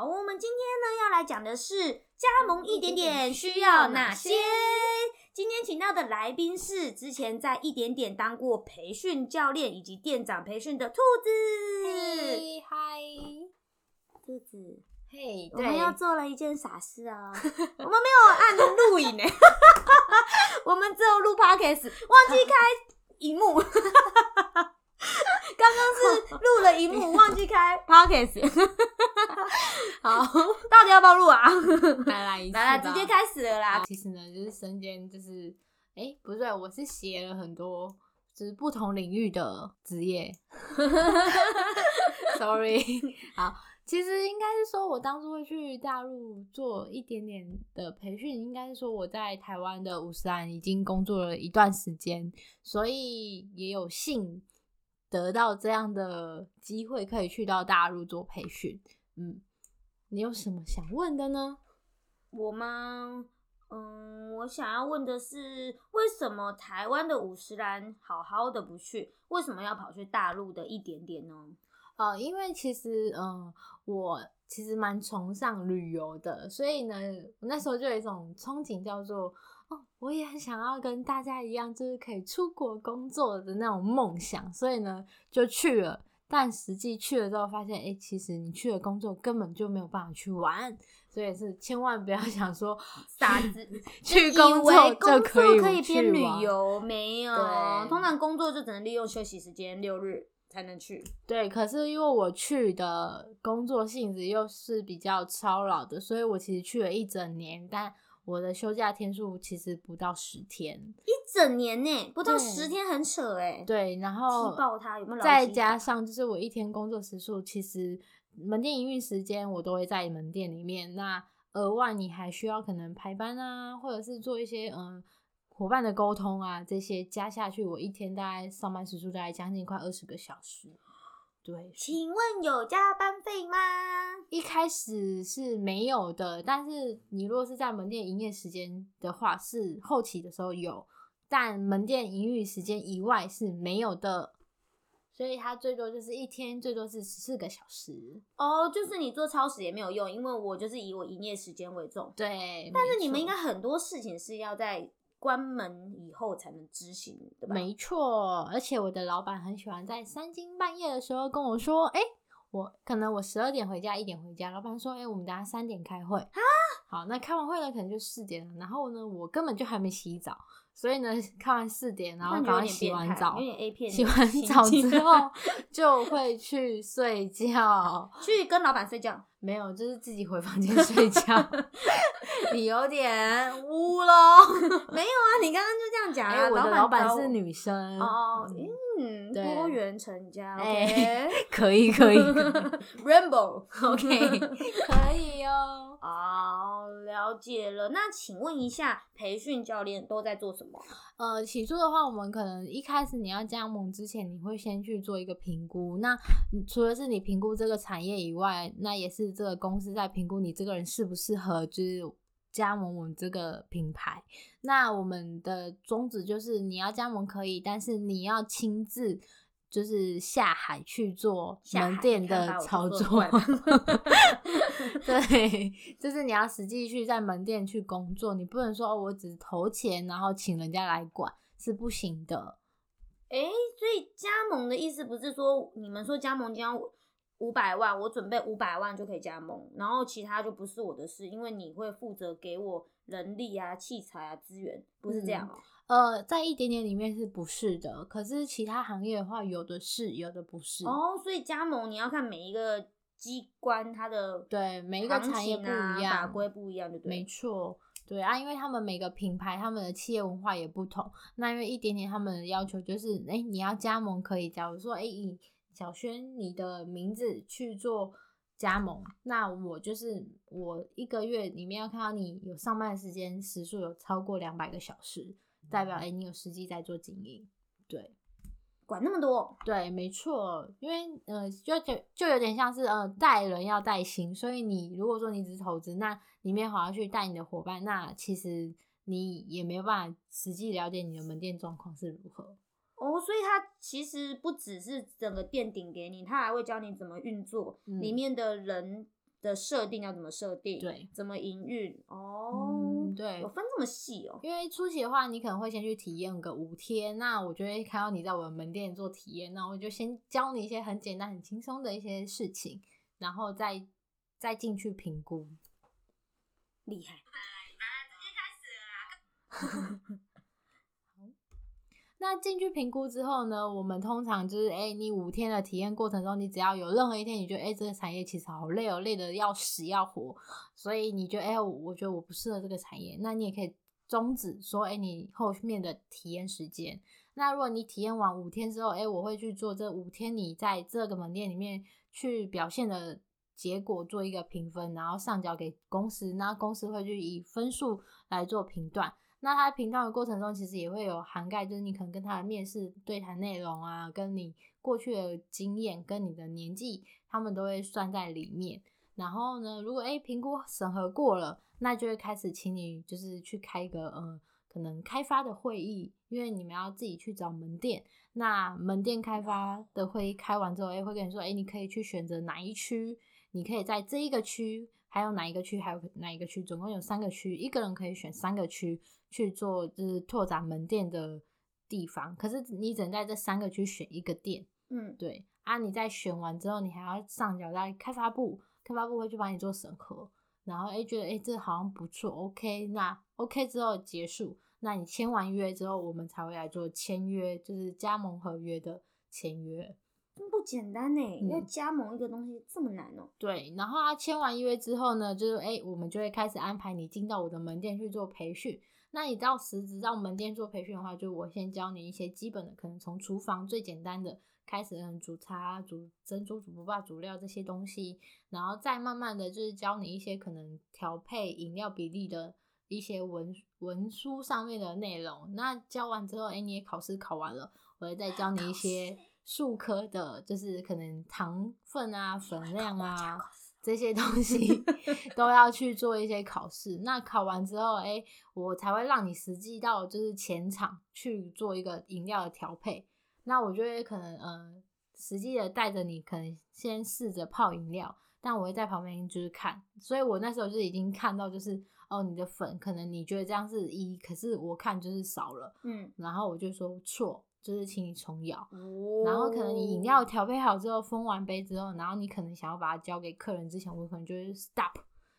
好，我们今天呢要来讲的是加盟一点点需要哪些。今天请到的来宾是之前在一点点当过培训教练以及店长培训的兔子。嗨，兔子，嘿，我们，要做了一件傻事啊！我们没有按录影呢，我们只有录 podcast，忘记开荧幕。刚刚是录了一幕，忘记开 podcast。好，到底要不要录啊？来来一次来来，直接开始了啦。其实呢，就是身兼就是，哎、不对，我是写了很多就是不同领域的职业。Sorry，好，其实应该是说我当初会去大陆做一点点的培训，应该是说我在台湾的五十岚已经工作了一段时间，所以也有幸得到这样的机会，可以去到大陆做培训。嗯，你有什么想问的呢？我吗？嗯，我想要问的是，为什么台湾的五十岚好好的不去，为什么要跑去大陆的一点点呢？呃，因为其实，嗯、我其实蛮崇尚旅游的，所以呢，我那时候就有一种憧憬，叫做，哦，我也很想要跟大家一样，就是可以出国工作的那种梦想，所以呢，就去了。但实际去了之后，发现，哎、其实你去了工作，根本就没有办法去玩，所以是千万不要想说 傻子 去工作工就可以作可以去边旅玩游，没。有，通常工作就只能利用休息时间六日才能去。对，可是因为我去的工作性质又是比较操劳的，所以我其实去了一整年，但我的休假天数其实不到十天。一整年呢，不到十天，很扯哎。对，然后踢爆他有没有再加上就是我一天工作时数，其实门店营运时间我都会在门店里面，那额外你还需要可能排班啊，或者是做一些嗯。伙伴的沟通啊，这些加下去，我一天大概上班时数大概将近快二十个小时。对，请问有加班费吗？一开始是没有的，但是你如果是在门店营业时间的话，是后期的时候有，但门店营业时间以外是没有的，所以它最多就是一天最多是十四个小时。哦，就是你做超时也没有用，因为我就是以我营业时间为重。对，但是你们应该很多事情是要在关门以后才能执行，对吧？没错，而且我的老板很喜欢在三更半夜的时候跟我说，哎、我可能我十二点回家，一点回家，老板说，哎、我们等下三点开会啊。好，那开完会呢，可能就四点了，然后呢，我根本就还没洗澡，所以呢，看完四点，然后那就有赶快洗完澡有，点 A 片洗完澡之后就会去睡觉。去跟老板睡觉。没有，就是自己回房间睡觉。你有点 污喽。没有啊，你刚刚就这样讲哎、啊。我的板找我老板是女生哦，嗯多元成家哎。可以可以 Rainbow，OK，可以哦。好，了解了。那请问一下，培训教练都在做什么？呃，起初的话，我们可能一开始你要加盟之前，你会先去做一个评估。那你除了是你评估这个产业以外，那也是这个公司在评估你这个人适不适合，就是加盟我们这个品牌。那我们的宗旨就是你要加盟可以，但是你要亲自。就是下海去做门店的操作 对，就是你要实际去在门店去工作，你不能说哦，我只投钱然后请人家来管是不行的。哎、所以加盟的意思不是说你们说加盟将五百万，我准备五百万就可以加盟，然后其他就不是我的事，因为你会负责给我人力啊、器材啊、资源，不是这样哦、呃，在一点点里面是不是的？可是其他行业的话，有的是，有的不是。哦，所以加盟你要看每一个机关它的对，每一个产业不一样，法规不一样，对不对？没错，对啊，因为他们每个品牌他们的企业文化也不同。那因为一点点他们的要求就是，哎、你要加盟可以，假如说，哎、以小轩你的名字去做加盟，那我就是我一个月里面要看到你有上班的时间时数有超过两百个小时，代表哎、你有实际在做经营，对。管那么多，对，没错，因为呃，就就就有点像是呃，带人要带心，所以你如果说你只是投资，那里面好要去带你的伙伴，那其实你也没有办法实际了解你的门店状况是如何。哦，所以它其实不只是整个店顶给你，它还会教你怎么运作，嗯。里面的人的设定要怎么设定，对，怎么营运。哦，嗯对有分这么细哦，因为初期的话，你可能会先去体验个五天，那我就会看到你在我的门店做体验，那我就先教你一些很简单、很轻松的一些事情，然后再再进去评估。厉害，那进去评估之后呢，我们通常就是，哎、你五天的体验过程中，你只要有任何一天你觉得，哎、这个产业其实好累哦，累的要死要活，所以你觉得，哎、我我觉得我不适合这个产业，那你也可以终止说，哎、你后面的体验时间。那如果你体验完五天之后，哎、我会去做这五天你在这个门店里面去表现的结果做一个评分，然后上交给公司，那公司会去以分数来做评断。那他评断的过程中，其实也会有涵盖，就是你可能跟他的面试对谈内容啊，跟你过去的经验，跟你的年纪，他们都会算在里面。然后呢，如果诶评估审核过了，那就会开始请你就是去开一个呃可能开发的会议，因为你们要自己去找门店。那门店开发的会议开完之后，诶会跟你说，诶你可以去选择哪一区，你可以在这一个区，还有哪一个区，还有哪一个区，总共有三个区，一个人可以选三个区去做，就是拓展门店的地方。可是你只能在这三个区选一个店，嗯，对啊，你在选完之后，你还要上缴在开发部，开发部会去帮你做审核，然后诶觉得诶这好像不错，OK，那 OK 之后结束，那你签完约之后，我们才会来做签约，就是加盟合约的签约。简单呢，嗯要加盟一个东西这么难哦，对，然后他签完约之后呢，就是哎、诶我们就会开始安排你进到我的门店去做培训。那你到实质到门店做培训的话，就我先教你一些基本的，可能从厨房最简单的开始，嗯，煮茶、煮珍珠、煮不霸、煮料这些东西，然后再慢慢的就是教你一些可能调配饮料比例的一些文文书上面的内容。那教完之后，哎、你也考试考完了，我会再教你一些数科的，就是可能糖分啊、粉量啊这些东西都要去做一些考试。那考完之后，哎、我才会让你实际到就是前场去做一个饮料的调配。那我就会可能呃，实际的带着你，可能先试着泡饮料，但我会在旁边就是看，所以我那时候就已经看到就是哦，你的粉可能你觉得这样是一，可是我看就是少了，嗯，然后我就说错，就是请你重舀。哦然后可能你饮料调配好之后，封完杯之后，然后你可能想要把它交给客人之前，我可能就会 stop，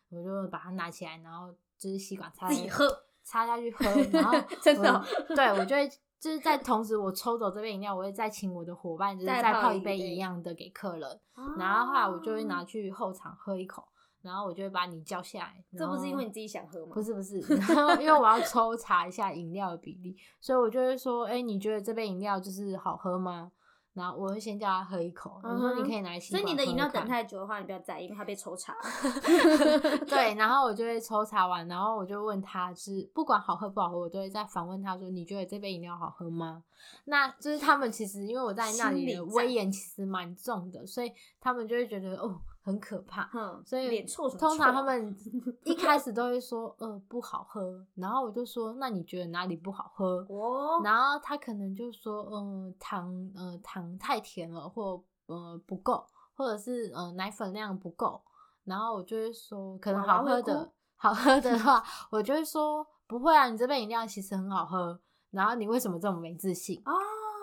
我就把它拿起来，然后就是吸管插下自己喝，插下去喝，然后真的哦对我就会就是在同时我抽走这杯饮料，我会再请我的伙伴就是再再泡一杯杯一样的给客人，然后的话我就会拿去后场喝一口，然后我就会把你叫下来。这不是因为你自己想喝吗？不是不 是，然后因为我要抽查一下饮料的比例，所以我就会说，哎、你觉得这杯饮料就是好喝吗？然后我会先叫他喝一口，我说你可以拿来吸嗯所以你的饮料等太久的话，你不要在意，因为它被抽查。对，然后我就会抽查完，然后我就问他是不管好喝不好喝，我都会再反问他说：“你觉得这杯饮料好喝吗？”那就是他们其实因为我在那里的威严其实蛮重的，所以他们就会觉得哦很可怕。哼，所以通常他们 一开始都会说呃不好喝，然后我就说那你觉得哪里不好喝？哦，然后他可能就说，嗯、糖，呃，糖太甜了，或呃不够，或者是呃奶粉量不够。然后我就会说，可能好喝的，好喝的话，我就会说不会啊，你这杯饮料其实很好喝。然后你为什么这么没自信？哦，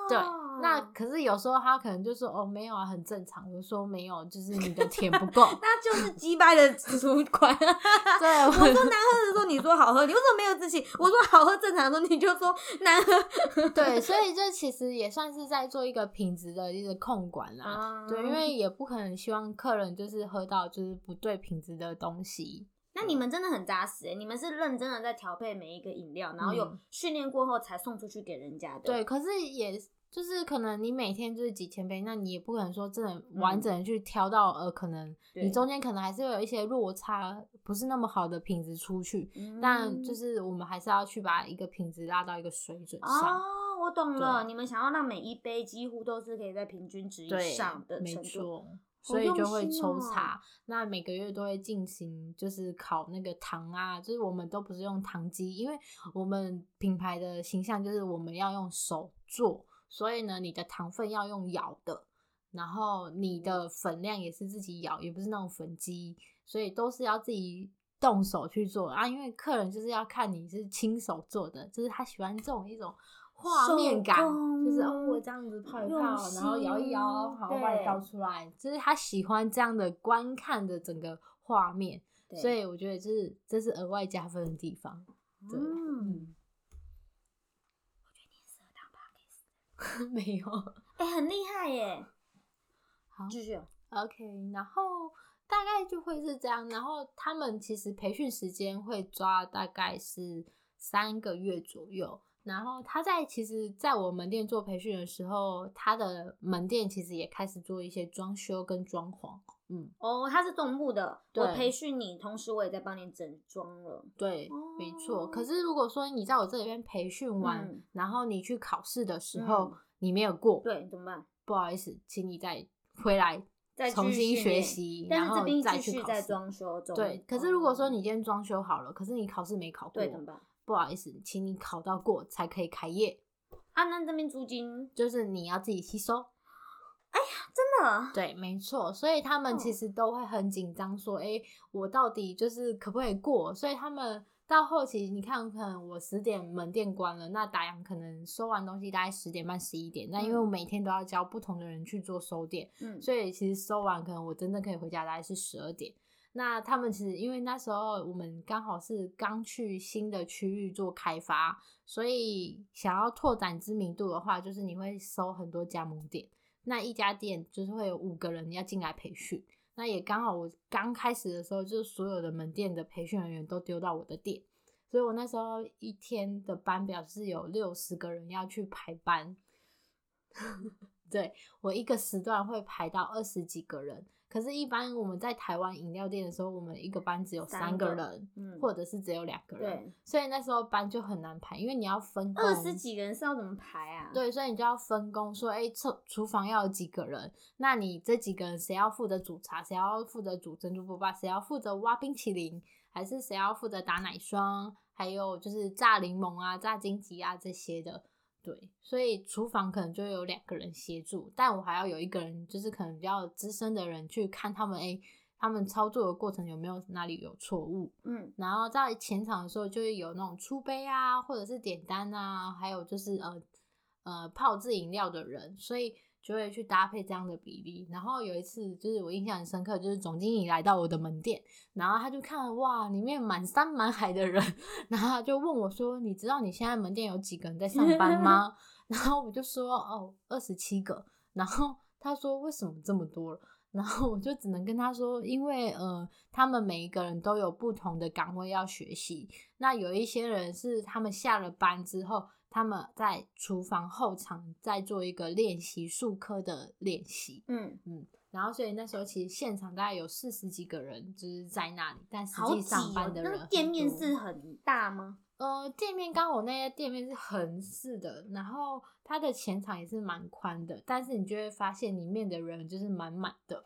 对，那可是有时候他可能就说哦没有啊，很正常。我说没有，就是你的甜不够。那就是击败的主管。对，我说难喝的时候你说好喝，你为什么没有自信？我说好喝正常的时候你就说难喝。对，所以这其实也算是在做一个品质的一个控管啦。啊对，因为也不可能希望客人就是喝到就是不对品质的东西。那你们真的很扎实哎，你们是认真的在调配每一个饮料，然后有嗯训练过后才送出去给人家的。对，可是也就是可能你每天就是几千杯，那你也不可能说真的完整的去挑到、呃，可能你中间可能还是会有一些落差，不是那么好的品质出去。嗯，但就是我们还是要去把一个品质拉到一个水准上。哦，我懂了，你们想要让每一杯几乎都是可以在平均值以，上的没程度。错。所以就会抽查，那每个月都会进行，就是考那个糖啊，就是我们都不是用糖机，因为我们品牌的形象就是我们要用手做，所以呢，你的糖分要用咬的，然后你的粉量也是自己咬，也不是那种粉机，所以都是要自己动手去做啊。因为客人就是要看你是亲手做的，就是他喜欢这种一种画面感，就是哦，我这样子泡一泡，然后摇一摇，心好把你倒出来，就是他喜欢这样的观看的整个画面，所以我觉得这是这是额外加分的地方。对，嗯，嗯，没有。哎、很厉害耶！好继续哦，OK，然后大概就会是这样。然后他们其实培训时间会抓大概是三个月左右。然后他在其实，在我门店做培训的时候，他的门店其实也开始做一些装修跟装潢。嗯，哦，他是总部的，对我培训你，同时我也在帮你整装了。对，没错。哦可是如果说你在我这里边培训完，嗯然后你去考试的时候、嗯你没有过，对，怎么办？不好意思，请你再回来再重新学练习，然后但是这边再继续在。装修中。对，可是如果说哦你今天装修好了，可是你考试没考过，对怎么办？不好意思，请你考到过才可以开业，啊，那这边租金就是你要自己吸收。真的对，没错，所以他们其哦实都会很紧张，说，哎、我到底就是可不可以过？所以他们到后期，你看，可能我十点门店关了，那打烊可能收完东西大概十点半、十一点，那因为我每天都要教不同的人去做收店，嗯，所以其实收完可能我真的可以回家大概是十二点。那他们其实因为那时候我们刚好是刚去新的区域做开发，所以想要拓展知名度的话，就是你会收很多加盟店。那一家店就是会有五个人要进来培训，那也刚好我刚开始的时候，就是所有的门店的培训人员都丢到我的店，所以我那时候一天的班表是有六十个人要去排班，对我一个时段会排到二十几个人。可是，一般我们在台湾饮料店的时候，我们一个班只有三三个个人，嗯或者是只有两个人，所以那时候班就很难排，因为你要分工。二十几个人是要怎么排啊？，对，所以你就要分工，说，哎、厨厨房要有几个人？那你这几个人谁要负责煮茶？谁要负责煮珍珠波霸？谁要负责挖冰淇淋？还是谁要负责打奶霜？还有就是炸柠檬啊、炸金桔啊这些的。对，所以厨房可能就有两个人协助，但我还要有一个人，就是可能比较资深的人去看他们，哎、他们操作的过程有没有哪里有错误。嗯，然后在前场的时候，就会有那种出杯啊，或者是点单啊，还有就是呃呃泡制饮料的人，所以就会去搭配这样的比例。然后有一次，就是我印象很深刻，就是总经理来到我的门店，然后他就看哇，里面满山满海的人，然后他就问我说：“你知道你现在门店有几个人在上班吗？” 然后我就说：“哦，二十七个。”然后他说：“为什么这么多？”然后我就只能跟他说，因为呃，他们每一个人都有不同的岗位要学习。那有一些人是他们下了班之后，他们在厨房后场在做一个练习术科的练习。嗯，嗯，然后所以那时候其实现场大概有四十几个人就是在那里，但实际上班的人店面是很大吗？呃，店面刚好那些店面是横式的，然后它的前场也是蛮宽的，但是你就会发现里面的人就是满满的，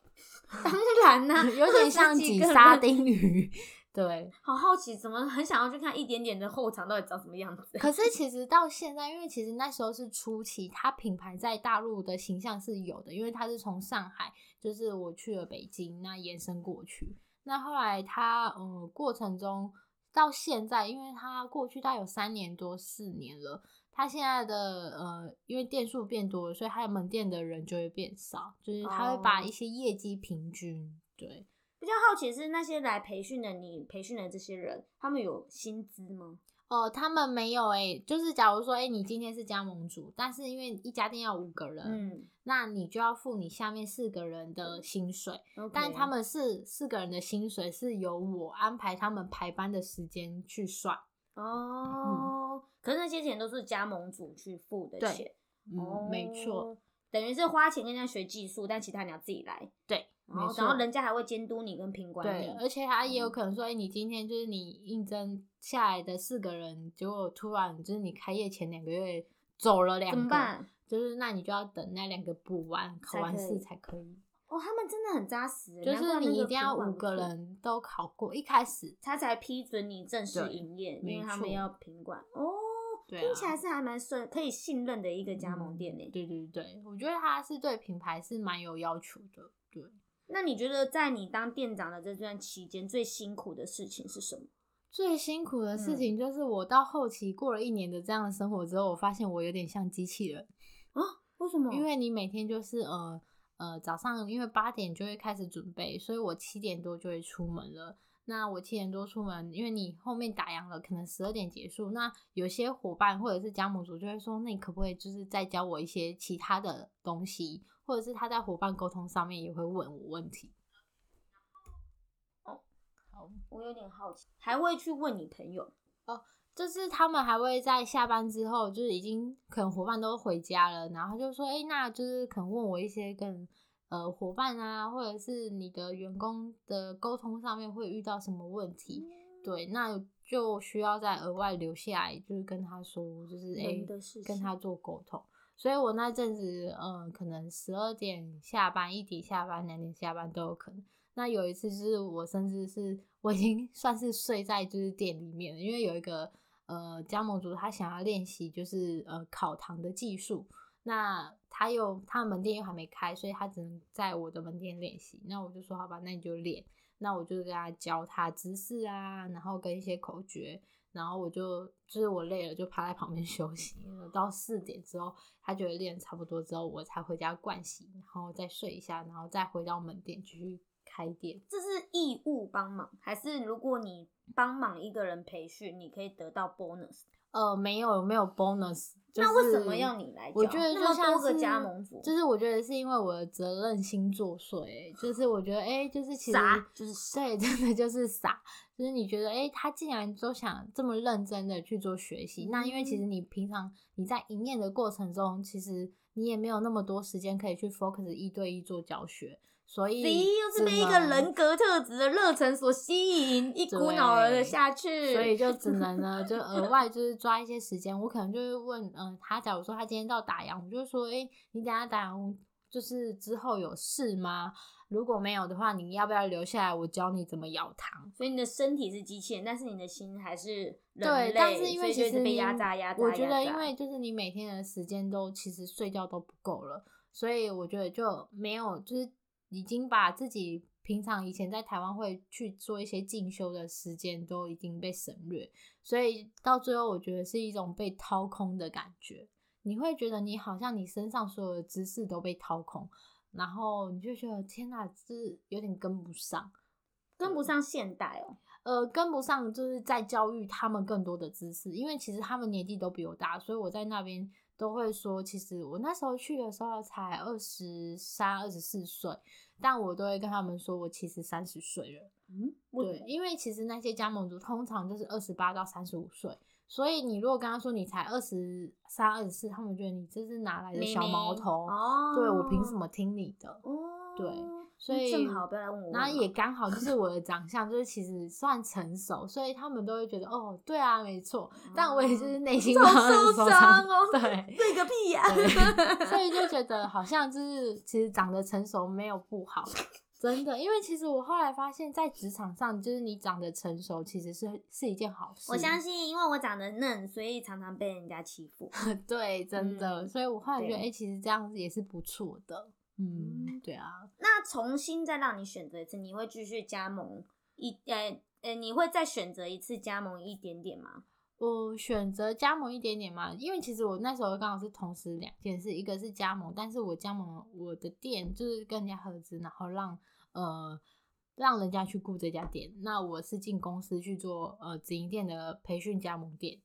当然啦、有点像20几个挤沙。丁鱼。对，好好奇，怎么很想要去看一点点的后场到底长什么样子？可是其实到现在，因为其实那时候是初期，它品牌在大陆的形象是有的，因为它是从上海，就是我去了北京，那延伸过去。那后来它嗯过程中到现在，因为它过去大概有三年多四年了，它现在的呃因为店数变多了，所以它的门店的人就会变少，就是它会把哦一些业绩平均。对，比较好奇是那些来培训的你培训的这些人，他们有薪资吗？哦，他们没有诶、就是假如说，诶、你今天是加盟主，但是因为一家店要五个人，嗯，那你就要付你下面四个人的薪水但他们是四个人的薪水是由我安排他们排班的时间去算，哦，可是那些钱都是加盟主去付的钱，嗯，没错，哦，等于是花钱跟人家学技术，但其他你要自己来，对，没然后，然后人家还会监督你跟品管对，你，而且他也有嗯可能说，哎、你今天就是你应征下来的四个人，结果突然就是你开业前两个月走了两个，怎么办？就是那你就要等那两个补完，考完试才可以。哦，他们真的很扎实耶，就是你一定要五个人都考过，一开始他才批准你正式营业，因为他们错要品管哦。对听起啊来是还蛮顺，可以信任的一个加盟店呢。对对对，我觉得他是对品牌是蛮有要求的，对，那你觉得在你当店长的这段期间，最辛苦的事情是什么？最辛苦的事嗯情就是我到后期过了一年的这样的生活之后，我发现我有点像机器人啊，为什么？因为你每天就是呃呃早上因为八点就会开始准备，所以我七点多就会出门了。那我七点多出门，因为你后面打烊了，可能十二点结束。那有些伙伴或者是加盟主就会说，那你可不可以就是再教我一些其他的东西，或者是他在伙伴沟通上面也会问我问题。哦，好，我有点好奇，还会去问你朋友哦？就是他们还会在下班之后，就是已经可能伙伴都回家了，然后就说，哎、那就是可能问我一些跟呃伙伴啊，或者是你的员工的沟通上面会遇到什么问题，对，那就需要再额外留下来，就是跟他说，就是哎、跟他做沟通。所以我那阵子，嗯、可能十二点下班、一点下班、两点下班都有可能。那有一次就是我甚至是我已经 算是睡在就是店里面了，因为有一个呃加盟主他想要练习就是呃烤糖的技术，那他又他门店又还没开，所以他只能在我的门店练习。那我就说好吧，那你就练。那我就跟他教他姿势啊，然后跟一些口诀，然后我就就是我累了就趴在旁边 休息，到四点之后，他觉得练得差不多之后，我才回家灌洗，然后再睡一下，然后再回到门店继续开店。这是义务帮忙，还是如果你帮忙一个人培训，你可以得到 bonus？呃，没有没有 bonus，、就是、那为什么要你来教？我觉得就像多个是加盟主，就是我觉得是因为我的责任心作祟，就是我觉得哎、就是其实傻就是傻对，真的就是傻，就是你觉得哎、他竟然都想这么认真的去做学习，那因为其实你平常你在营业的过程中，其实你也没有那么多时间可以去 focus 一对一做教学，所以谁又是被一个人格特质的热忱所吸引，一股脑儿的下去，所以就只能呢，就额 外就是抓一些时间，我可能就会问，嗯、他假如说他今天到打烊，我就说，哎、你等下打烊就是之后有事吗？如果没有的话，你要不要留下来？我教你怎么咬糖。所以你的身体是机器人，但是你的心还是人对，但是因为其实你被压榨、压榨、我觉得因为就是你每天的时间都其实睡觉都不够了，所以我觉得就没有就是已经把自己平常以前在台湾会去做一些进修的时间都已经被省略，所以到最后我觉得是一种被掏空的感觉。你会觉得你好像你身上所有的知识都被掏空，然后你就觉得天哪，这有点跟不上。跟不上现代哦。呃，跟不上，就是在教育他们更多的知识，因为其实他们年纪都比我大，所以我在那边都会说，其实我那时候去的时候才二十三、二十四岁，但我都会跟他们说我其实三十岁了。嗯，对，因为其实那些加盟族通常就是二十八到三十五岁，所以你如果跟他说你才二十三、二十四，他们觉得你这是哪来的小毛头？哦，对我凭什么听你的？哦，对所以正好不要来问我，然后也刚好就是我的长相，就是其实算成熟，所以他们都会觉得哦，对啊，没错。但我也是内心受受伤哦对对个屁呀、对，所以就觉得好像就是其实长得成熟没有不好，真的，因为其实我后来发现，在职场上，就是你长得成熟，其实是是一件好事。我相信，因为我长得嫩，所以常常被人家欺负。对，真的，嗯所以我后来觉得，对哎、其实这样子也是不错的。嗯，嗯。对啊，那重新再让你选择一次，你会继续加盟一呃呃，你会再选择一次加盟一点点吗？我选择加盟一点点嘛，因为其实我那时候刚好是同时两件事，一个是加盟，但是我加盟我的店就是跟人家合资，然后让呃让人家去雇这家店，那我是进公司去做呃直营店的培训加盟店，嗯，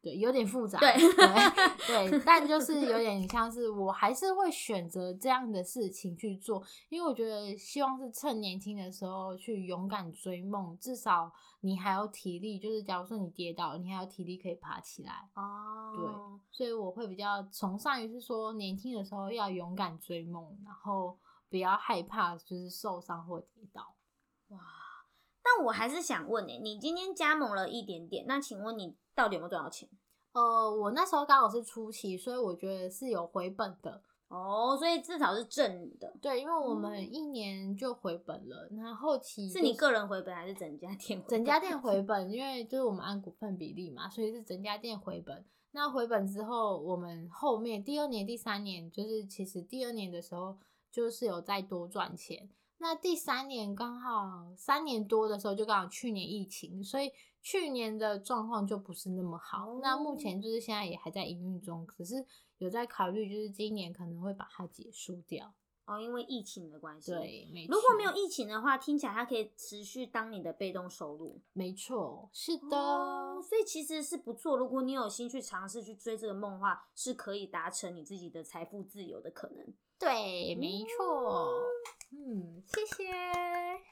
对，有点复杂，对对 对，但就是有点像是我还是会选择这样的事情去做，因为我觉得希望是趁年轻的时候去勇敢追梦，至少你还有体力，就是假如说你跌倒，你还有体力可以爬起来。哦，对所以我会比较崇尚于是说，年轻的时候要勇敢追梦，然后不要害怕就是受伤或跌倒。哇！但我还是想问你、你今天加盟了一点点，那请问你到底有没有赚到钱？呃，我那时候刚好是初期，所以我觉得是有回本的。哦，所以至少是正的，对，因为我们嗯一年就回本了，那后期是你就是个人回本还是整家店回本？整家店回 本，因为就是我们按股份比例嘛，所以是整家店回本。那回本之后，我们后面第二年、第三年，就是其实第二年的时候就是有再多赚钱。那第三年刚好三年多的时候，就刚好去年疫情，所以去年的状况就不是那么好。那目前就是现在也还在营运中，可是有在考虑，就是今年可能会把它结束掉。哦，因为疫情的关系。对，没如果没有疫情的话，听起来它可以持续当你的被动收入。没错，是的。哦，所以其实是不错。如果你有心去尝试去追这个梦的话，是可以达成你自己的财富自由的可能。对，没错。嗯，谢谢。